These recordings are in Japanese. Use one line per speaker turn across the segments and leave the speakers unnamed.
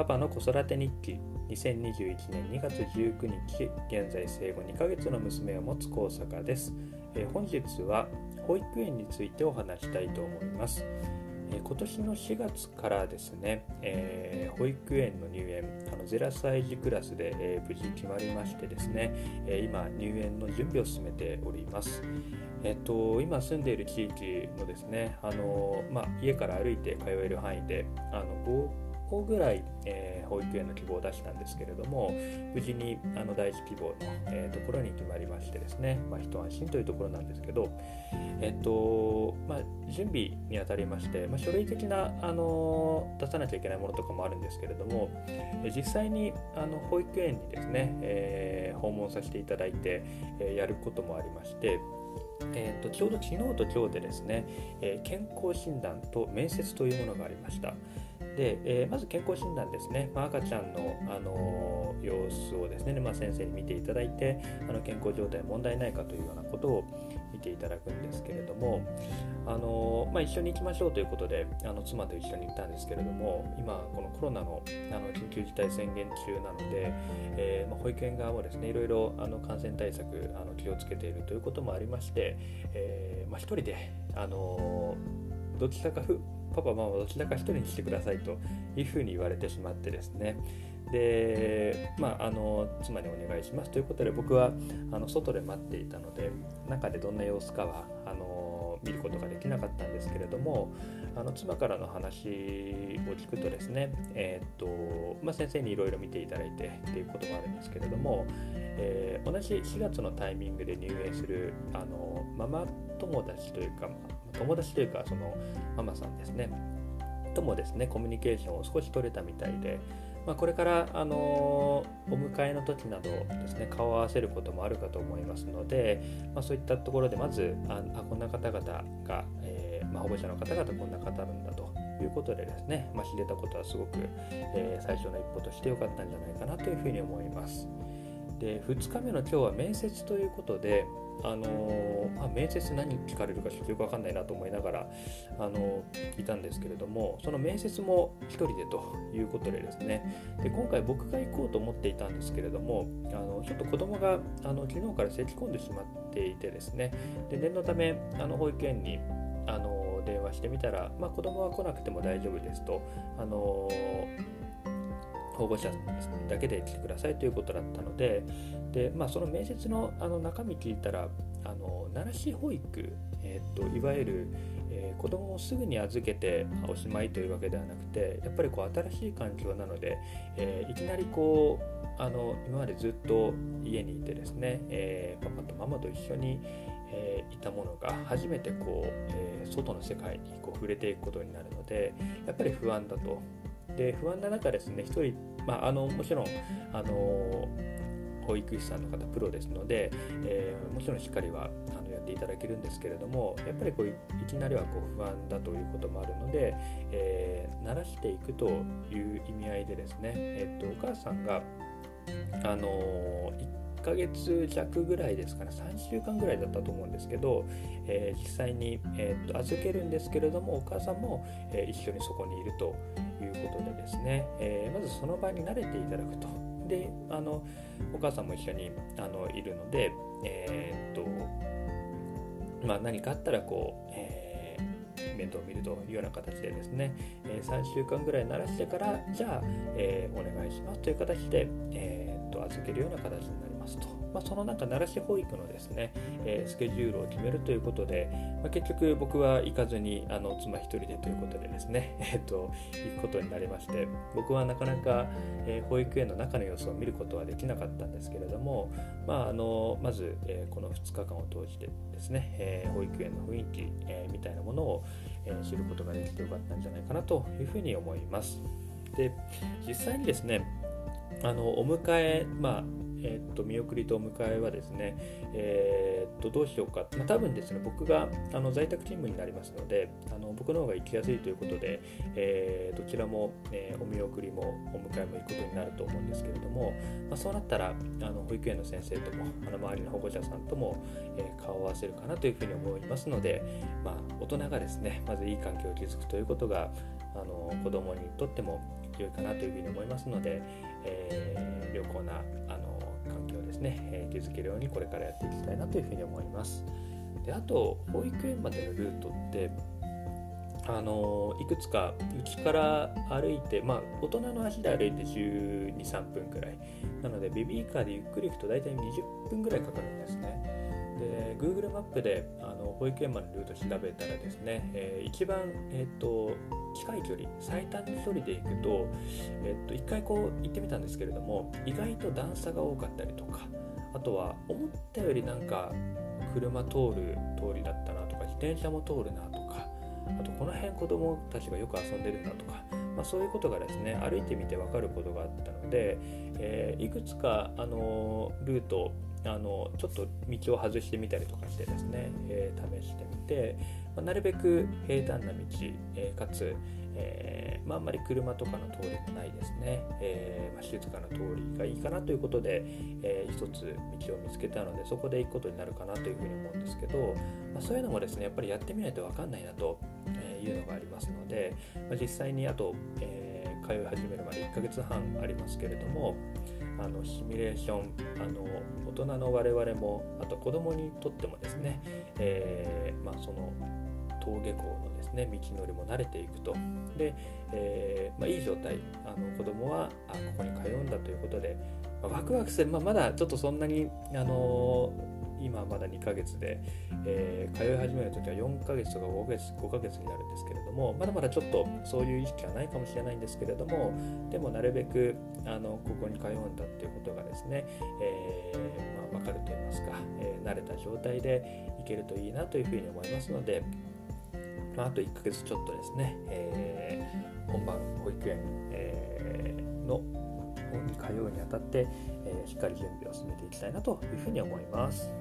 パパの子育て日記。2021年2月19日現在生後2ヶ月の娘を持つ高坂です、えー、本日は保育園についてお話したいと思います、えー、今年の4月からですね、えー、保育園の入園あの0歳児クラスで、え無事決まりましてですね、え今入園の準備を進めております。えっと、今住んでいる地域のですねあの、まあ、家から歩いて通える範囲であの個ぐらい、えー、保育園の希望を出したんですけれども無事にあの第一希望の、えー、ところに決まりましてですね、まあ、一安心というところなんですけど、えっとまあ、準備にあたりまして、まあ、書類的な、あの出さなきゃいけないものとかもあるんですけれども実際にあの保育園にですね、えー、訪問させていただいて、え、やることもありましてえーと、ちょうど昨日と今日でですね、えー、健康診断と面接というものがありました。で、えー、まず健康診断ですね、まあ、赤ちゃんの、あのー、様子をですね、まあ、先生に見ていただいてあの健康状態問題ないかというようなことを見ていただくんですけれども、あのー、まあ、一緒に行きましょうということであの妻と一緒に行ったんですけれども今このコロナのあの緊急事態宣言中なので、えまあ、保育園側もですねいろいろあの感染対策あの気をつけているということもありまして、えまあ、一人で、あのどちらかパパママどちらか1人にしてくださいというふうに言われてしまってですね。でまああの妻にお願いします。ということで僕はあの外で待っていたので中でどんな様子かはあの見ることができなかったんですけれどもあの妻からの話を聞くとですね、えー、っとまあ、先生にいろいろ見ていただいてっていうこともあるんですけれども、えー、同じ4月のタイミングで入園するあのママ友達というか友達というかそのママさんですねともですねコミュニケーションを少し取れたみたいで、まあ、これから、あのお迎えの時などですね顔を合わせることもあるかと思いますので、まあ、そういったところでまずああこんな方々が、えー、まあ、保護者の方々こんな方なんだということでですね、ま知れたことはすごく、えー、最初の一歩として良かったんじゃないかなというふうに思います。で2日目の今日は面接ということで、あの、まあ、面接何聞かれるかちょっとよく分かんないなと思いながら、あのー、いたんですけれどもその面接も1人でということでですね。で今回僕が行こうと思っていたんですけれどもあのちょっと子供があの昨日から咳き込んでしまっていてですね。で念のためあの保育園にあの電話してみたら、まあ、子供は来なくても大丈夫ですと、あの保護者だけで来てくださいということだったのでで、まあ、その面接のあの中身聞いたらあの奈良市保育、えー、っといわゆる、えー、子供をすぐに預けておしまいというわけではなくてやっぱりこう新しい環境なので、えー、いきなりこうあの今までずっと家にいてですね、えー、パパとママと一緒に、えー、いたものが初めてこう、えー、外の世界にこう触れていくことになるのでやっぱり不安だと。で不安な中ですね1人、まあ、あのもちろんあの保育士さんの方プロですので、えー、もちろんしっかりはあのやっていただけるんですけれどもやっぱりこういきなりはこう不安だということもあるので、えー、慣らしていくという意味合いでですね、え、っとお母さんがあの1ヶ月弱ぐらいですかね3週間ぐらいだったと思うんですけど、えー、実際に、えー、と預けるんですけれどもお母さんも、えー、一緒にそこにいるということでですね、えまずその場に慣れていただくとであのお母さんも一緒にあのいるので、えっとまあ、何かあったらこう、え面倒を見るというような形でですね、え3週間ぐらい慣らしてからじゃあ、えお願いしますという形で、え、っと預けるような形になりますと。まあ、その中奈良市保育のですね、えー、スケジュールを決めるということで、まあ、結局僕は行かずにあの妻一人でということでですね、えーと、行くことになりまして僕はなかなか、えー、保育園の中の様子を見ることはできなかったんですけれども、まあ、あのまず、えー、この2日間を通してですね、え、保育園の雰囲気、え、みたいなものを、え、知ることができてよかったんじゃないかなというふうに思います。で実際にですねあのお迎え、まあえー、っと見送りとお迎えはですね、えー、っとどうしようか、まあ、多分ですね僕があの在宅勤務になりますのであの僕の方が行きやすいということで、えー、どちらも、えお見送りもお迎えも行くことになると思うんですけれども、まあ、そうなったらあの保育園の先生ともあの周りの保護者さんとも、え顔を合わせるかなというふうに思いますので、まあ、大人がですねまずいい環境を築くということがあの子供にとっても良いかなというふうに思いますので、えー、良好なね、えー、築けるようにこれからやっていきたいなというふうに思います。であと保育園までのルートってあのいくつかうちから歩いて、まあ、大人の足で歩いて1 2 3分くらいなのでベビーカーでゆっくり行くと大体20分くらいかかるんですね。で Google マップであの保育園までのルート調べたらですね、えー、一番、えーと、近い距離最短距離で行くと,、えーと、一回こう行ってみたんですけれども意外と段差が多かったりとかあとは思ったよりなんか車通る通りだったなとか自転車も通るなとかあとこの辺子供たちがよく遊んでるなとか、まあ、そういうことがですね歩いてみて分かることがあったので、えー、いくつかあのルートあのちょっと道を外してみたりとかしてですね、えー、試してみて、まあ、なるべく平坦な道、えー、かつ、えーまあ、んまり車とかの通りもないですね、えーまあ、静かな通りがいいかなということで、えー、一つ道を見つけたのでそこで行くことになるかなというふうに思うんですけど、ま、そういうのもですねやっぱりやってみないと分かんないなというのがありますので、ま、実際にあと、え、通い始めるまで1ヶ月半ありますけれども、あのシミュレーションあの大人の我々もあと子どもにとってもですね、えー、まあ、その登下校のですね道のりも慣れていくと。で、えー、まあ、いい状態。あの子供はあここに通うんだということで、まあ、ワクワクする、まあ、まだちょっとそんなにあの今まだ2ヶ月で、えー、通い始める時は4ヶ月とか5ヶ月 ,5 ヶ月になるんですけれどもまだまだちょっとそういう意識はないかもしれないんですけれどもでもなるべくあのここに通うんだっていうことがですね、えー、まあ、分かると言いますか、えー、慣れた状態でいけるといいなというふうに思いますので、まあ、あと1ヶ月ちょっとですね、え本番保育園、えのに通うにあたって、えしっかり準備を進めていきたいなというふうに思います。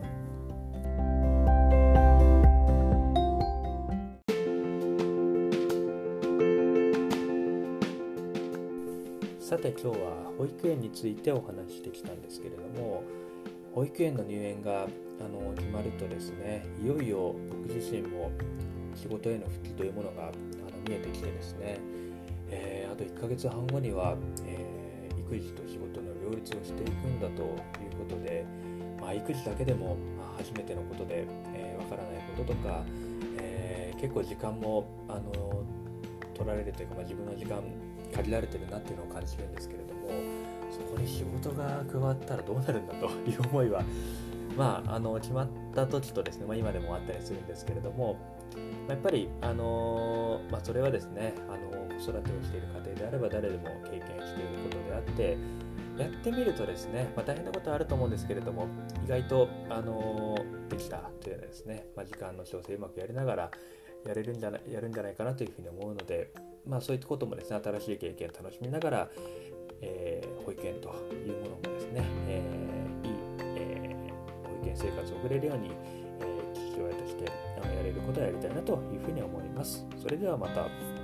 さて今日は保育園についてお話ししてきたんですけれども保育園の入園があの決まるとですねいよいよ僕自身も仕事への復帰というものがあの見えてきてですね、えー、あと1ヶ月半後には、えー、育児と仕事の両立をしていくんだということで、まあ、育児だけでも、まあ、初めてのことでわ、えー、からないこととか、え結構時間もあの取られるというか、まあ、自分の時間限られてるなっていうのを感じるんですけれどもそこに仕事が加わったらどうなるんだという思いはまああの決まった時とですね、まあ、今でもあったりするんですけれどもやっぱり、あのまあ、それはですねあの子育てをしている家庭であれば誰でも経験しているあってやってみるとですね、まあ、大変なことはあると思うんですけれども意外と、あのできたというのはですね、まあ、時間の調整うまくやりながらやれるんじゃないやるんじゃないかなというふうに思うので、まあ、そういったこともですね新しい経験を楽しみながら、えー、保育園というものもですね、えー、いい、えー、保育園生活を送れるように、え父親としてやれることをやりたいなというふうに思います。それではまた。